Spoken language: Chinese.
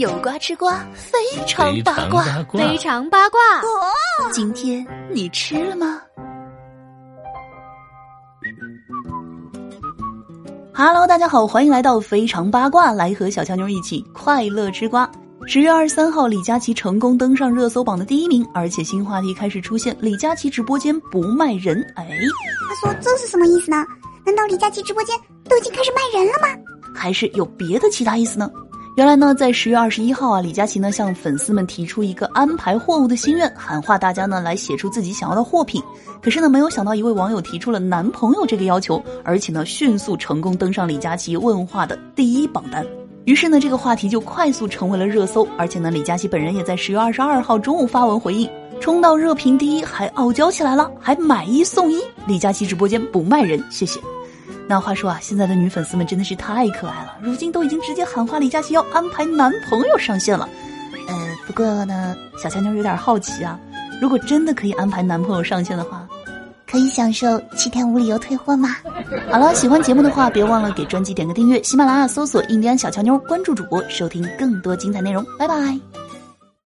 有瓜吃瓜，非常八卦，非常八卦。今天你吃了吗？Hello，大家好，欢迎来到非常八卦，来和小强妞一起快乐吃瓜。十月二十三号，李佳琦成功登上热搜榜的第一名，而且新话题开始出现：李佳琦直播间不卖人。哎，他说这是什么意思呢？难道李佳琦直播间都已经开始卖人了吗？还是有别的其他意思呢？原来呢，在十月二十一号啊，李佳琦呢向粉丝们提出一个安排货物的心愿，喊话大家呢来写出自己想要的货品。可是呢，没有想到一位网友提出了男朋友这个要求，而且呢迅速成功登上李佳琦问话的第一榜单。于是呢，这个话题就快速成为了热搜。而且呢，李佳琦本人也在十月二十二号中午发文回应，冲到热评第一，还傲娇起来了，还买一送一。李佳琦直播间不卖人，谢谢。那话说啊，现在的女粉丝们真的是太可爱了，如今都已经直接喊话李佳琦要安排男朋友上线了。呃，不过呢，小乔妞有点好奇啊，如果真的可以安排男朋友上线的话，可以享受七天无理由退货吗？好了，喜欢节目的话，别忘了给专辑点个订阅，喜马拉雅搜索“印第安小乔妞”，关注主播，收听更多精彩内容。拜拜。